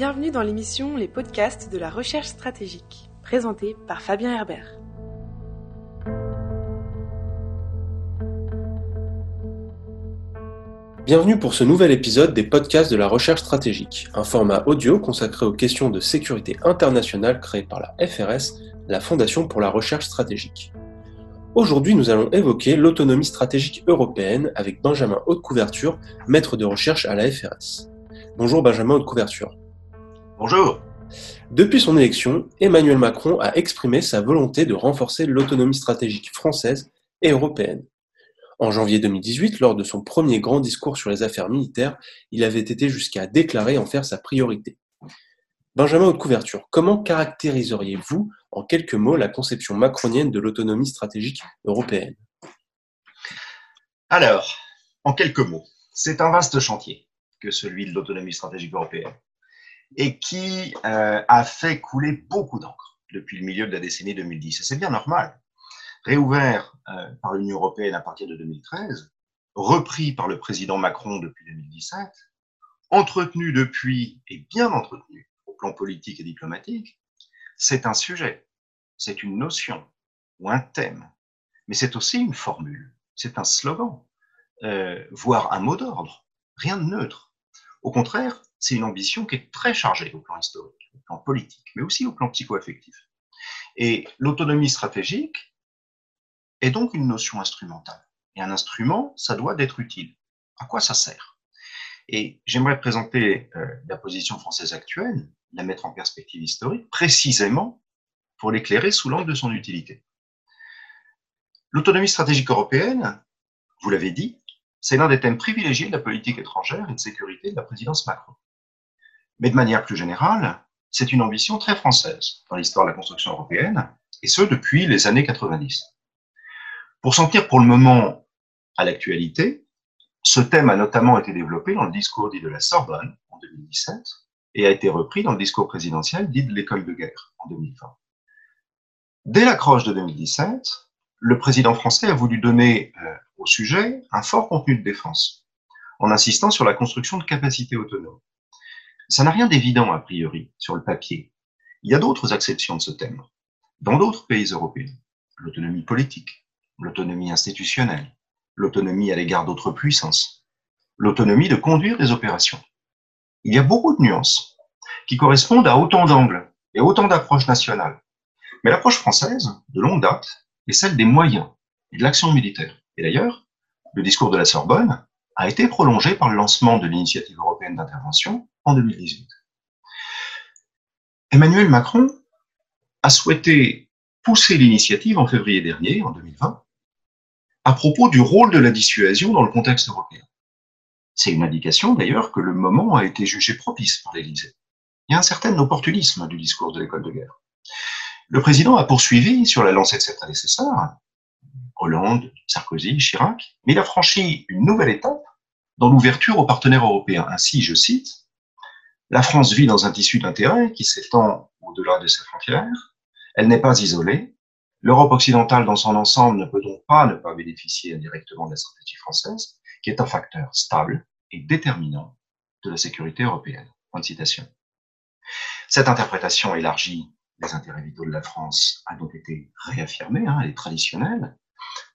Bienvenue dans l'émission Les podcasts de la recherche stratégique, présentée par Fabien Herbert. Bienvenue pour ce nouvel épisode des podcasts de la recherche stratégique, un format audio consacré aux questions de sécurité internationale créé par la FRS, la Fondation pour la recherche stratégique. Aujourd'hui, nous allons évoquer l'autonomie stratégique européenne avec Benjamin Haute-Couverture, maître de recherche à la FRS. Bonjour Benjamin Haute-Couverture. Bonjour. Depuis son élection, Emmanuel Macron a exprimé sa volonté de renforcer l'autonomie stratégique française et européenne. En janvier 2018, lors de son premier grand discours sur les affaires militaires, il avait été jusqu'à déclarer en faire sa priorité. Benjamin Haute Couverture, comment caractériseriez-vous en quelques mots la conception macronienne de l'autonomie stratégique européenne? Alors, en quelques mots, c'est un vaste chantier que celui de l'autonomie stratégique européenne et qui euh, a fait couler beaucoup d'encre depuis le milieu de la décennie 2010. Et c'est bien normal réouvert euh, par l'Union européenne à partir de 2013, repris par le président Macron depuis 2017, entretenu depuis et bien entretenu au plan politique et diplomatique, c'est un sujet, c'est une notion ou un thème, mais c'est aussi une formule, c'est un slogan, euh, voire un mot d'ordre, rien de neutre. Au contraire, c'est une ambition qui est très chargée au plan historique, au plan politique, mais aussi au plan psycho-affectif. Et l'autonomie stratégique, est donc une notion instrumentale. Et un instrument, ça doit être utile. À quoi ça sert? Et j'aimerais présenter euh, la position française actuelle, la mettre en perspective historique, précisément pour l'éclairer sous l'angle de son utilité. L'autonomie stratégique européenne, vous l'avez dit, c'est l'un des thèmes privilégiés de la politique étrangère et de sécurité de la présidence Macron. Mais de manière plus générale, c'est une ambition très française dans l'histoire de la construction européenne, et ce depuis les années 90. Pour s'en tenir pour le moment à l'actualité, ce thème a notamment été développé dans le discours dit de la Sorbonne en 2017 et a été repris dans le discours présidentiel dit de l'école de guerre en 2020. Dès l'accroche de 2017, le président français a voulu donner euh, au sujet un fort contenu de défense, en insistant sur la construction de capacités autonomes. Ça n'a rien d'évident a priori sur le papier. Il y a d'autres acceptions de ce thème, dans d'autres pays européens. L'autonomie politique, l'autonomie institutionnelle, l'autonomie à l'égard d'autres puissances, l'autonomie de conduire des opérations. Il y a beaucoup de nuances qui correspondent à autant d'angles et autant d'approches nationales. Mais l'approche française, de longue date, est celle des moyens et de l'action militaire. Et d'ailleurs, le discours de la Sorbonne a été prolongé par le lancement de l'initiative européenne d'intervention en 2018. Emmanuel Macron a souhaité pousser l'initiative en février dernier, en 2020, à propos du rôle de la dissuasion dans le contexte européen. C'est une indication d'ailleurs que le moment a été jugé propice par l'Élysée. Il y a un certain opportunisme du discours de l'école de guerre. Le président a poursuivi sur la lancée de ses prédécesseurs, Hollande, Sarkozy, Chirac, mais il a franchi une nouvelle étape dans l'ouverture aux partenaires européens. Ainsi, je cite, La France vit dans un tissu d'intérêts qui s'étend au-delà de ses frontières. Elle n'est pas isolée. L'Europe occidentale dans son ensemble ne peut donc pas ne pas bénéficier indirectement de la stratégie française, qui est un facteur stable et déterminant de la sécurité européenne. Cette interprétation élargie des intérêts vitaux de la France a donc été réaffirmée, hein, elle est traditionnelle.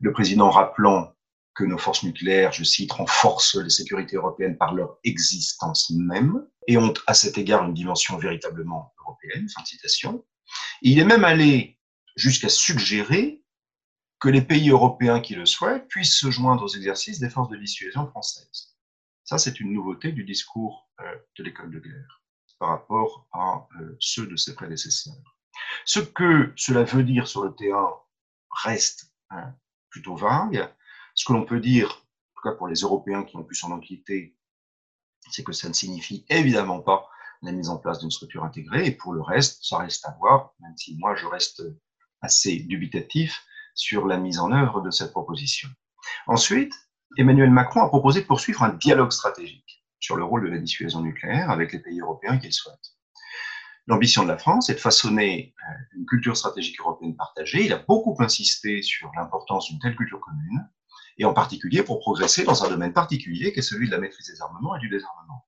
Le président rappelant que nos forces nucléaires, je cite, renforcent les sécurités européennes par leur existence même et ont à cet égard une dimension véritablement européenne. Fin de citation. il est même allé jusqu'à suggérer que les pays européens qui le souhaitent puissent se joindre aux exercices des forces de dissuasion françaises. Ça, c'est une nouveauté du discours euh, de l'école de guerre par rapport à euh, ceux de ses prédécesseurs. Ce que cela veut dire sur le terrain reste hein, plutôt vague. Ce que l'on peut dire, en tout cas pour les Européens qui ont pu s'en inquiéter, c'est que ça ne signifie évidemment pas la mise en place d'une structure intégrée. Et pour le reste, ça reste à voir, même si moi je reste assez dubitatif sur la mise en œuvre de cette proposition. Ensuite, Emmanuel Macron a proposé de poursuivre un dialogue stratégique sur le rôle de la dissuasion nucléaire avec les pays européens qu'il souhaite. L'ambition de la France est de façonner euh, une culture stratégique européenne partagée. Il a beaucoup insisté sur l'importance d'une telle culture commune, et en particulier pour progresser dans un domaine particulier qui est celui de la maîtrise des armements et du désarmement.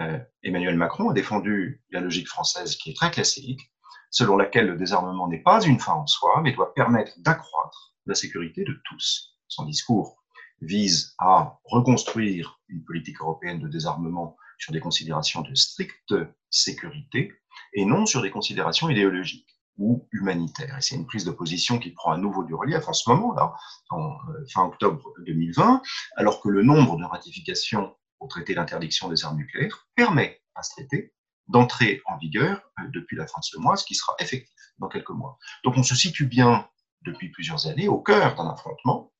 euh, Emmanuel Macron a défendu la logique française qui est très classique, selon laquelle le désarmement n'est pas une fin en soi, mais doit permettre d'accroître la sécurité de tous. Son discours vise à reconstruire une politique européenne de désarmement sur des considérations de stricte sécurité et non sur des considérations idéologiques ou humanitaires. Et c'est une prise de position qui prend à nouveau du relief en ce moment, euh, fin octobre 2020, alors que le nombre de ratifications au traité d'interdiction des armes nucléaires permet à ce traité d'entrer en vigueur euh, depuis la fin de ce mois, ce qui sera effectif dans quelques mois. Donc on se situe bien depuis plusieurs années au cœur d'un affrontement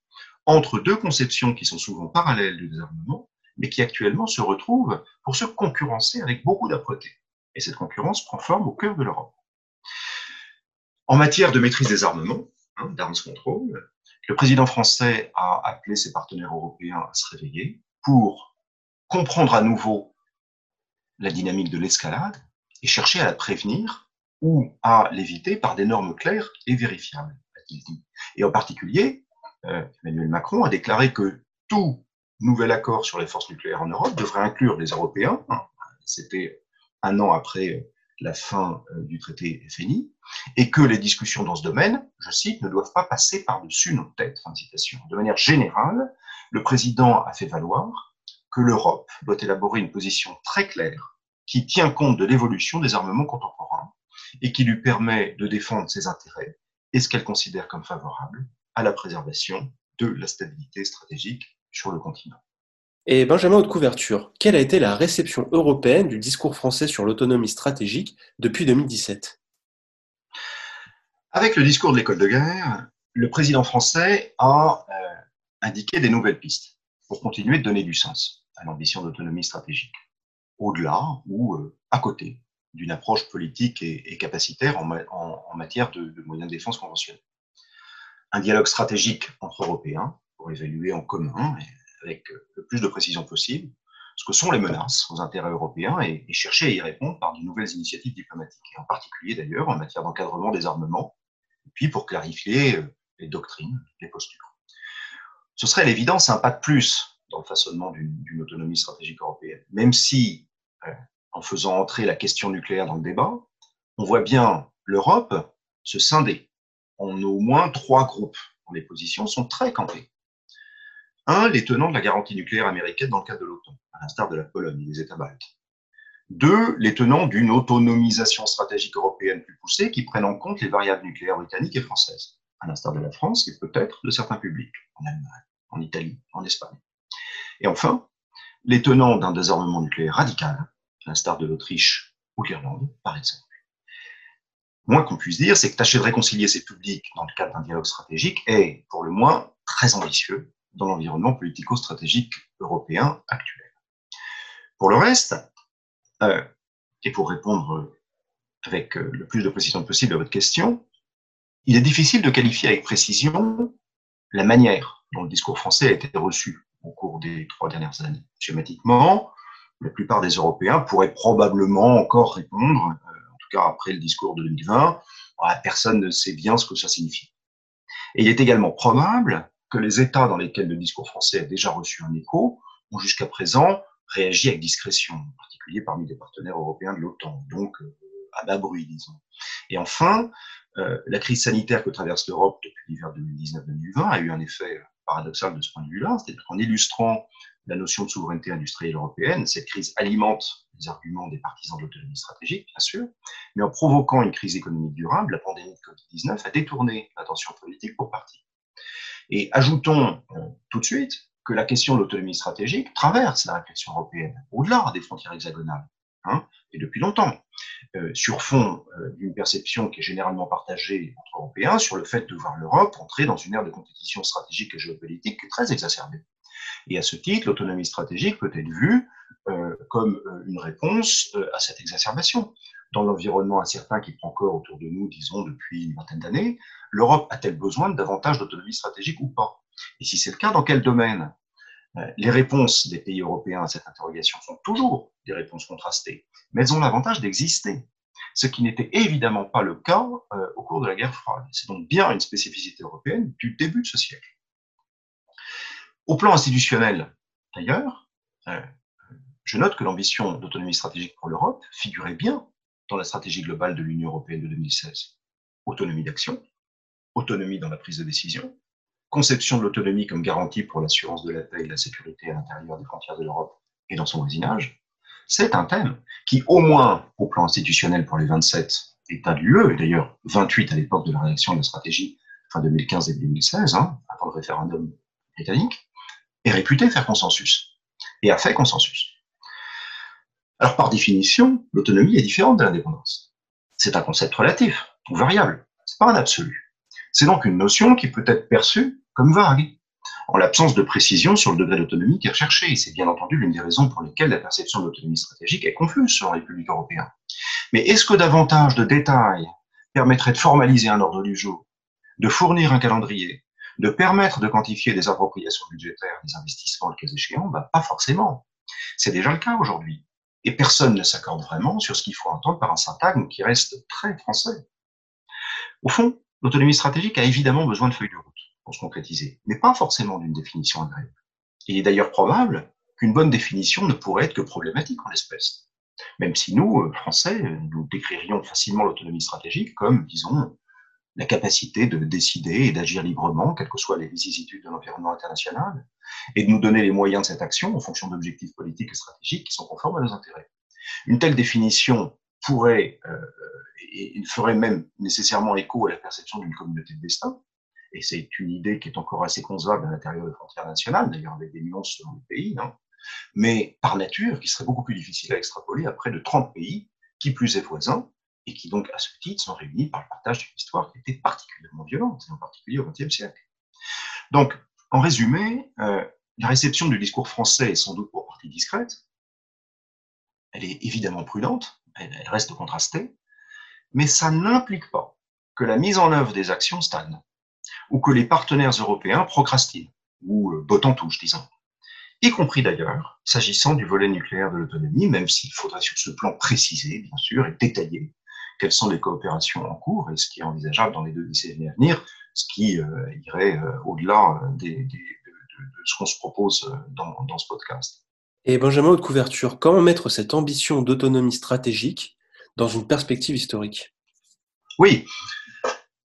entre deux conceptions qui sont souvent parallèles du désarmement, mais qui actuellement se retrouvent pour se concurrencer avec beaucoup d'âpreté. Et cette concurrence prend forme au cœur de l'Europe. En matière de maîtrise des armements, hein, d'armes control, le président français a appelé ses partenaires européens à se réveiller pour comprendre à nouveau la dynamique de l'escalade et chercher à la prévenir ou à l'éviter par des normes claires et vérifiables, a-t-il dit. Et en particulier, euh, Emmanuel Macron a déclaré que tout nouvel accord sur les forces nucléaires en Europe devrait inclure les Européens. C'était un an après la fin euh, du traité FNI, et que les discussions dans ce domaine, je cite, ne doivent pas passer par-dessus nos têtes. De manière générale, le président a fait valoir que l'Europe doit élaborer une position très claire qui tient compte de l'évolution des armements contemporains et qui lui permet de défendre ses intérêts et ce qu'elle considère comme favorable à la préservation de la stabilité stratégique sur le continent. Et Benjamin Haute Couverture, quelle a été la réception européenne du discours français sur l'autonomie stratégique depuis 2017 Avec le discours de l'école de guerre, le président français a euh, indiqué des nouvelles pistes pour continuer de donner du sens à l'ambition d'autonomie stratégique, au-delà ou euh, à côté d'une approche politique et, capacitaire en, matière de, de, moyens de défense conventionnels. Un dialogue stratégique entre Européens pour évaluer en commun avec le plus de précision possible ce que sont les menaces aux intérêts européens et, chercher à y répondre par de nouvelles initiatives diplomatiques, et en particulier d'ailleurs en matière d'encadrement des armements, et puis pour clarifier euh, les doctrines, les postures. Ce serait à l'évidence un pas de plus dans le façonnement d'une autonomie stratégique européenne, même si, euh, en faisant entrer la question nucléaire dans le débat, on voit bien l'Europe se scinder en au moins trois groupes dont les positions sont très campées. Un, les tenants de la garantie nucléaire américaine dans le cadre de l'OTAN, à l'instar de la Pologne et des États baltes. Deux, les tenants d'une autonomisation stratégique européenne plus poussée qui prenne en compte les variables nucléaires britanniques et françaises, à l'instar de la France et peut-être de certains publics, en Allemagne, en Italie, en Espagne. Et enfin, les tenants d'un désarmement nucléaire radical, à l'instar de l'Autriche ou de l'Irlande, par exemple. Moins qu'on puisse dire, c'est que tâcher de réconcilier ces publics dans le cadre d'un dialogue stratégique est, pour le moins, très ambitieux dans l'environnement politico-stratégique européen actuel. Pour le reste, euh, et pour répondre avec euh, le plus de précision possible à votre question, il est difficile de qualifier avec précision la manière dont le discours français a été reçu au cours des trois dernières années. Schématiquement, la plupart des Européens pourraient probablement encore répondre, euh, en tout cas après le discours de 2020, personne ne sait bien ce que ça signifie. Et il est également probable que les États dans lesquels le discours français a déjà reçu un écho ont jusqu'à présent réagi avec discrétion, en particulier parmi les partenaires européens de l'OTAN, donc euh, à bas bruit, disons. Et enfin, euh, la crise sanitaire que traverse l'Europe depuis l'hiver 2019-2020 a eu un effet paradoxal de ce point de vue-là, c'est-à-dire qu'en illustrant la notion de souveraineté industrielle européenne, cette crise alimente les arguments des partisans de l'autonomie stratégique, bien sûr, mais en provoquant une crise économique durable, la pandémie de Covid-19 a détourné l'attention politique pour partie. Et ajoutons euh, tout de suite que la question de l'autonomie stratégique traverse la réflexion européenne, au-delà des frontières hexagonales, hein, et depuis longtemps, euh, sur fond euh, d'une perception qui est généralement partagée entre Européens sur le fait de voir l'Europe entrer dans une ère de compétition stratégique et géopolitique très exacerbée. Et à ce titre, l'autonomie stratégique peut être vue euh, comme euh, une réponse euh, à cette exacerbation. Dans l'environnement incertain qui prend corps autour de nous, disons, depuis une vingtaine d'années, l'Europe a-t-elle besoin de davantage d'autonomie stratégique ou pas? Et si c'est le cas, dans quel domaine? Les réponses des pays européens à cette interrogation sont toujours des réponses contrastées, mais elles ont l'avantage d'exister, ce qui n'était évidemment pas le cas au cours de la guerre froide. C'est donc bien une spécificité européenne du début de ce siècle. Au plan institutionnel, d'ailleurs, je note que l'ambition d'autonomie stratégique pour l'Europe figurait bien dans la stratégie globale de l'Union européenne de 2016. Autonomie d'action, autonomie dans la prise de décision, conception de l'autonomie comme garantie pour l'assurance de la paix et de la sécurité à l'intérieur des frontières de l'Europe et dans son voisinage, c'est un thème qui, au moins au plan institutionnel pour les 27 États de l'UE, et d'ailleurs 28 à l'époque de la rédaction de la stratégie fin 2015 et 2016, hein, avant le référendum britannique, est réputé faire consensus et a fait consensus. Alors par définition, l'autonomie est différente de l'indépendance. C'est un concept relatif ou variable, c'est pas un absolu. C'est donc une notion qui peut être perçue comme vague, en l'absence de précision sur le degré d'autonomie qui est recherché. C'est bien entendu l'une des raisons pour lesquelles la perception de l'autonomie stratégique est confuse sur les publics européens. Mais est-ce que davantage de détails permettraient de formaliser un ordre du jour, de fournir un calendrier, de permettre de quantifier des appropriations budgétaires, des investissements, le cas échéant bah, Pas forcément. C'est déjà le cas aujourd'hui. Et personne ne s'accorde vraiment sur ce qu'il faut entendre par un syntagme qui reste très français. Au fond, l'autonomie stratégique a évidemment besoin de feuilles de route pour se concrétiser, mais pas forcément d'une définition agréable. Il est d'ailleurs probable qu'une bonne définition ne pourrait être que problématique en l'espèce. Même si nous, euh, Français, nous décririons facilement l'autonomie stratégique comme, disons, la capacité de décider et d'agir librement, quelles que soient les vicissitudes de l'environnement international, et de nous donner les moyens de cette action en fonction d'objectifs politiques et stratégiques qui sont conformes à nos intérêts. Une telle définition pourrait euh, et, ferait même nécessairement écho à la perception d'une communauté de destin, et c'est une idée qui est encore assez concevable à l'intérieur des frontières nationales, d'ailleurs avec des nuances selon les pays, mais par nature, qui serait beaucoup plus difficile à extrapoler à près de 30 pays, qui plus est voisins, et qui donc, à ce titre, sont réunis par le partage d'une histoire qui était particulièrement violente, en particulier au XXe siècle. Donc, en résumé, euh, la réception du discours français est sans doute pour partie discrète, elle est évidemment prudente, elle, reste contrastée, mais ça n'implique pas que la mise en œuvre des actions stagne ou que les partenaires européens procrastinent, ou euh, bottent en touche, disons. Y compris d'ailleurs, s'agissant du volet nucléaire de l'autonomie, même s'il faudrait sur ce plan préciser, bien sûr, et détailler quelles sont les coopérations en cours et ce qui est envisageable dans les deux décennies à venir, ce qui euh, irait euh, au-delà de, ce qu'on se propose dans, dans ce podcast. Et Benjamin Haute Couverture, comment mettre cette ambition d'autonomie stratégique dans une perspective historique? Oui,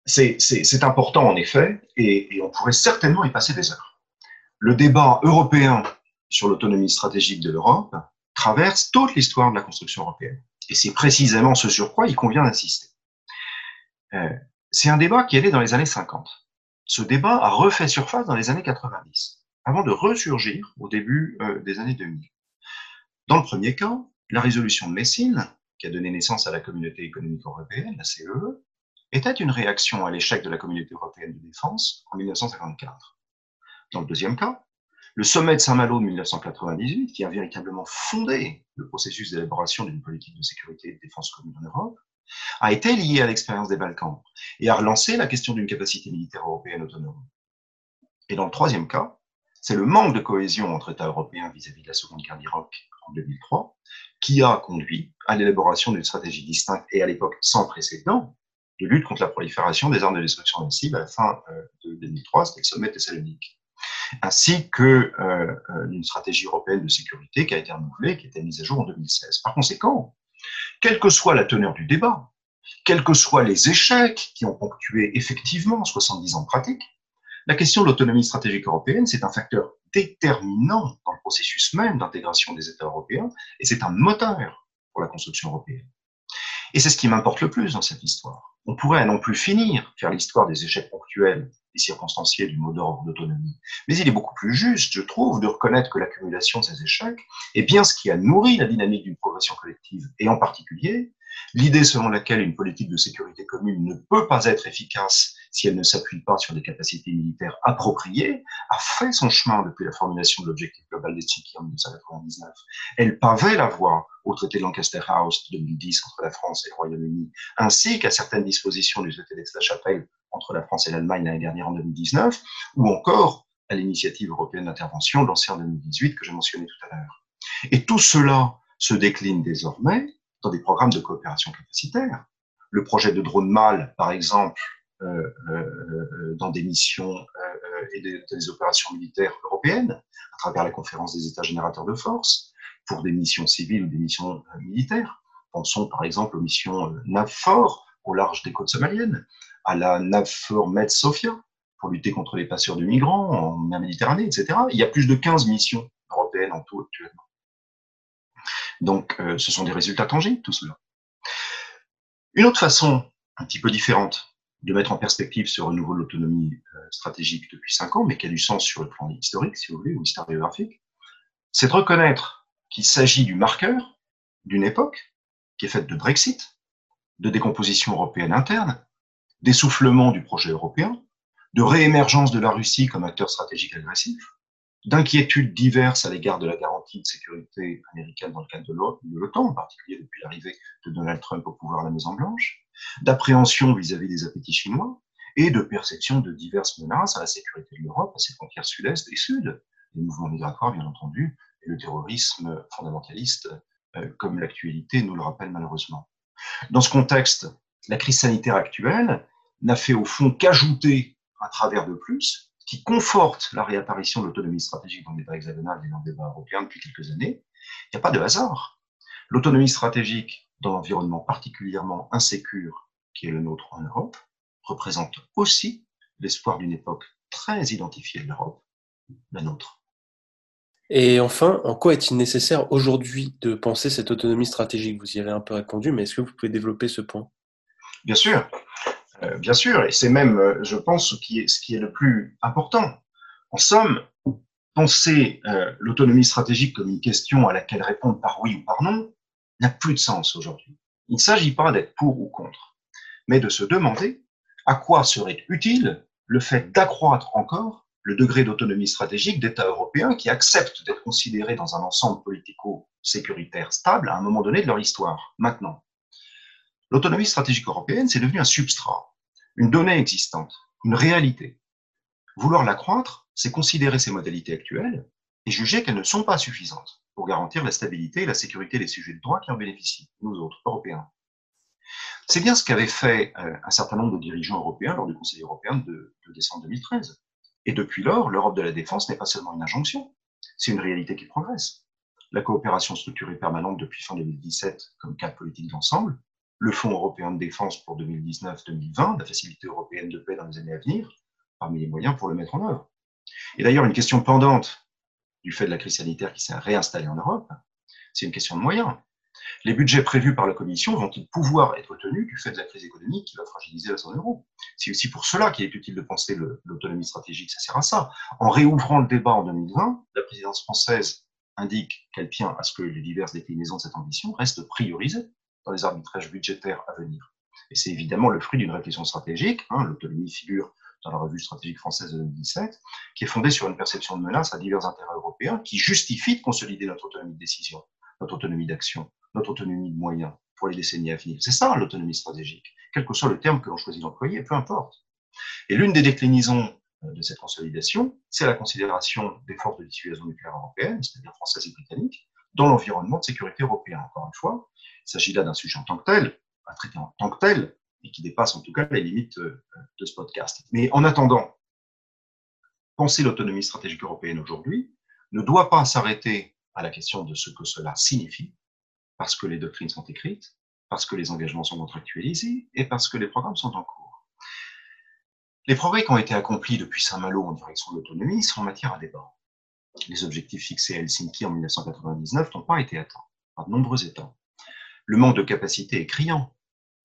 c'est important en effet, et, on pourrait certainement y passer des heures. Le débat européen sur l'autonomie stratégique de l'Europe traverse toute l'histoire de la construction européenne. Et c'est précisément ce sur quoi il convient d'insister. Euh, c'est un débat qui né dans les années 50. Ce débat a refait surface dans les années 90, avant de ressurgir au début euh, des années 2000. Dans le premier cas, la résolution de Messine, qui a donné naissance à la communauté économique européenne, la CEE, était une réaction à l'échec de la communauté européenne de défense en 1954. Dans le deuxième cas, le sommet de Saint-Malo de 1998, qui a véritablement fondé le processus d'élaboration d'une politique de sécurité et de défense commune en Europe, a été lié à l'expérience des Balkans et a relancé la question d'une capacité militaire européenne autonome. Et dans le troisième cas, c'est le manque de cohésion entre États européens vis-à-vis de la Seconde Guerre d'Irak en 2003 qui a conduit à l'élaboration d'une stratégie distincte et à l'époque sans précédent de lutte contre la prolifération des armes de destruction massive à la fin euh, de 2003, c'était le sommet de Thessalonique, ainsi que euh, une stratégie européenne de sécurité qui a été renouvelée, qui a été mise à jour en 2016. Par conséquent, quelle que soit la teneur du débat, quels que soient les échecs qui ont ponctué effectivement 70 ans de pratique, la question de l'autonomie stratégique européenne, c'est un facteur déterminant dans le processus même d'intégration des États européens, et c'est un moteur pour la construction européenne. Et c'est ce qui m'importe le plus dans cette histoire on pourrait non plus finir faire l'histoire des échecs ponctuels et circonstanciés du mot d'ordre d'autonomie. Mais il est beaucoup plus juste, je trouve, de reconnaître que l'accumulation de ces échecs est bien ce qui a nourri la dynamique d'une progression collective, et en particulier l'idée selon laquelle une politique de sécurité commune ne peut pas être efficace si elle ne s'appuie pas sur des capacités militaires appropriées, a fait son chemin depuis la formulation de l'objectif global des Tchiki en 1999. Elle pavait la voie au traité de Lancaster House de 2010 entre la France et le Royaume-Uni, ainsi qu'à certaines dispositions du traité d'Aix-la-Chapelle entre la France et l'Allemagne l'année dernière en 2019, ou encore à l'initiative européenne d'intervention lancée en 2018 que j'ai mentionné tout à l'heure. Et tout cela se décline désormais dans des programmes de coopération capacitaire. Le projet de drone MAL, par exemple, dans des missions et des, des, opérations militaires européennes, à travers la conférence des États générateurs de force, pour des missions civiles ou des missions militaires. Pensons par exemple aux missions NAVFOR au large des côtes somaliennes, à la NAVFOR Med Sofia pour lutter contre les passeurs de migrants en mer Méditerranée, etc. Il y a plus de 15 missions européennes en tout actuellement. Donc, ce sont des résultats tangibles, tout cela. Une autre façon, un petit peu différente, de mettre en perspective ce renouveau de l'autonomie euh, stratégique depuis cinq ans, mais qui a du sens sur le plan historique, si vous voulez, ou historiographique, c'est de reconnaître qu'il s'agit du marqueur d'une époque qui est faite de Brexit, de décomposition européenne interne, d'essoufflement du projet européen, de réémergence de la Russie comme acteur stratégique agressif, d'inquiétudes diverses à l'égard de la garantie de sécurité américaine dans le cadre de l'OTAN, en particulier depuis l'arrivée de Donald Trump au pouvoir à la Maison-Blanche, d'appréhension vis-à-vis des appétits chinois et de perception de diverses menaces à la sécurité de l'Europe, à ses frontières sud-est et sud, les mouvements migratoires bien entendu, et le terrorisme fondamentaliste, euh, comme l'actualité nous le rappelle malheureusement. Dans ce contexte, la crise sanitaire actuelle n'a fait au fond qu'ajouter un travers de plus qui conforte la réapparition de l'autonomie stratégique dans le débat hexagonal et dans le débat européen depuis quelques années. Il n'y a pas de hasard. L'autonomie stratégique dans l'environnement particulièrement insécure qui est le nôtre en Europe représente aussi l'espoir d'une époque très identifiée de l'Europe, la nôtre. Et enfin, en quoi est-il nécessaire aujourd'hui de penser cette autonomie stratégique? Vous y avez un peu répondu, mais est-ce que vous pouvez développer ce point? Bien sûr. Euh, bien sûr, et c'est même, euh, je pense, ce qui, est, le plus important. En somme, penser euh, l'autonomie stratégique comme une question à laquelle répondre par oui ou par non n'a plus de sens aujourd'hui. Il ne s'agit pas d'être pour ou contre, mais de se demander à quoi serait utile le fait d'accroître encore le degré d'autonomie stratégique d'États européens qui acceptent d'être considérés dans un ensemble politico-sécuritaire stable à un moment donné de leur histoire, maintenant. L'autonomie stratégique européenne, c'est devenu un substrat, une donnée existante, une réalité. Vouloir l'accroître, c'est considérer ces modalités actuelles et juger qu'elles ne sont pas suffisantes pour garantir la stabilité et la sécurité des sujets de droit qui en bénéficient, nous autres, Européens. C'est bien ce qu'avaient fait euh, un certain nombre de dirigeants européens lors du Conseil européen de décembre 2013. Et depuis lors, l'Europe de la défense n'est pas seulement une injonction, c'est une réalité qui progresse. La coopération structurée permanente depuis fin 2017 comme cadre politique d'ensemble le Fonds européen de défense pour 2019-2020, la facilité européenne de paix dans les années à venir, parmi les moyens pour le mettre en œuvre. Et d'ailleurs, une question pendante du fait de la crise sanitaire qui s'est réinstallée en Europe, c'est une question de moyens. Les budgets prévus par la Commission vont-ils pouvoir être tenus du fait de la crise économique qui va fragiliser la zone euro? C'est aussi pour cela qu'il est utile de penser l'autonomie stratégique, ça sert à ça. En réouvrant le débat en 2020, la présidence française indique qu'elle tient à ce que les diverses déclinaisons de cette ambition restent priorisées dans les arbitrages budgétaires à venir. Et c'est évidemment le fruit d'une réflexion stratégique, hein, l'autonomie figure dans la revue stratégique française de 2017, qui est fondée sur une perception de menace à divers intérêts européens qui justifie de consolider notre autonomie de décision, notre autonomie d'action, notre autonomie de moyens pour les décennies à venir. C'est ça l'autonomie stratégique, quel que soit le terme que l'on choisit d'employer, peu importe. Et l'une des déclinaisons euh, de cette consolidation, c'est la considération des forces de dissuasion nucléaire européennes, c'est-à-dire françaises et britanniques, dans l'environnement de sécurité européen. Encore une fois, il s'agit là d'un sujet en tant que tel, un traité en tant que tel, et qui dépasse en tout cas les limites euh, de ce podcast. Mais en attendant, penser l'autonomie stratégique européenne aujourd'hui ne doit pas s'arrêter à la question de ce que cela signifie, parce que les doctrines sont écrites, parce que les engagements sont contractualisés et parce que les programmes sont en cours. Les progrès qui ont été accomplis depuis Saint-Malo en direction de l'autonomie sont matière à débat. Les objectifs fixés à Helsinki en 1999 n'ont pas été atteints, par de nombreux États. Le manque de capacité est criant,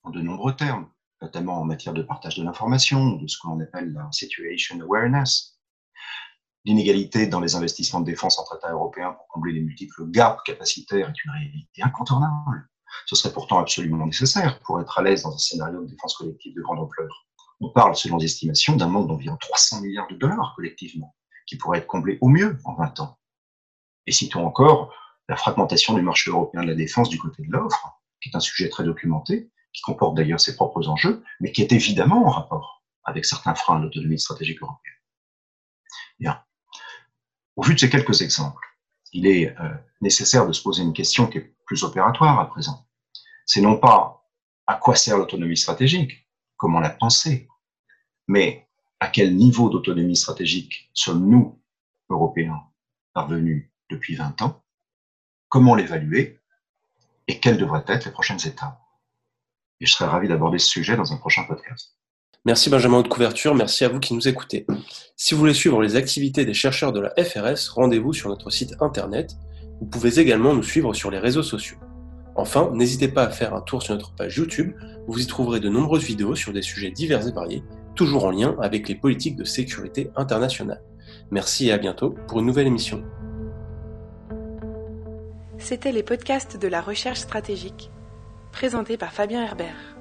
en de nombreux termes, notamment en matière de partage de l'information, de ce que l'on appelle la situation awareness. L'inégalité dans les investissements de défense entre États européens pour combler les multiples gaps capacitaires est une réalité incontournable. Ce serait pourtant absolument nécessaire pour être à l'aise dans un scénario de défense collective de grande ampleur. On parle, selon les estimations, d'un manque d'environ 300 milliards de dollars collectivement, qui pourrait être comblé au mieux en 20 ans. Et citons encore la fragmentation du marché européen de la défense du côté de l'offre, qui est un sujet très documenté, qui comporte d'ailleurs ses propres enjeux, mais qui est évidemment en rapport avec certains freins à l'autonomie stratégique européenne. Bien. Au vu de ces quelques exemples, il est euh, nécessaire de se poser une question qui est plus opératoire à présent. C'est non pas à quoi sert l'autonomie stratégique, comment la penser, mais à quel niveau d'autonomie stratégique sommes-nous, Européens, parvenus depuis 20 ans comment l'évaluer et quelles devraient être les prochaines étapes. Et je serais ravi d'aborder ce sujet dans un prochain podcast. Merci Benjamin de couverture, merci à vous qui nous écoutez. Si vous voulez suivre les activités des chercheurs de la FRS, rendez-vous sur notre site internet. Vous pouvez également nous suivre sur les réseaux sociaux. Enfin, n'hésitez pas à faire un tour sur notre page YouTube, vous y trouverez de nombreuses vidéos sur des sujets divers et variés, toujours en lien avec les politiques de sécurité internationale. Merci et à bientôt pour une nouvelle émission. C'était les podcasts de la recherche stratégique, présentés par Fabien Herbert.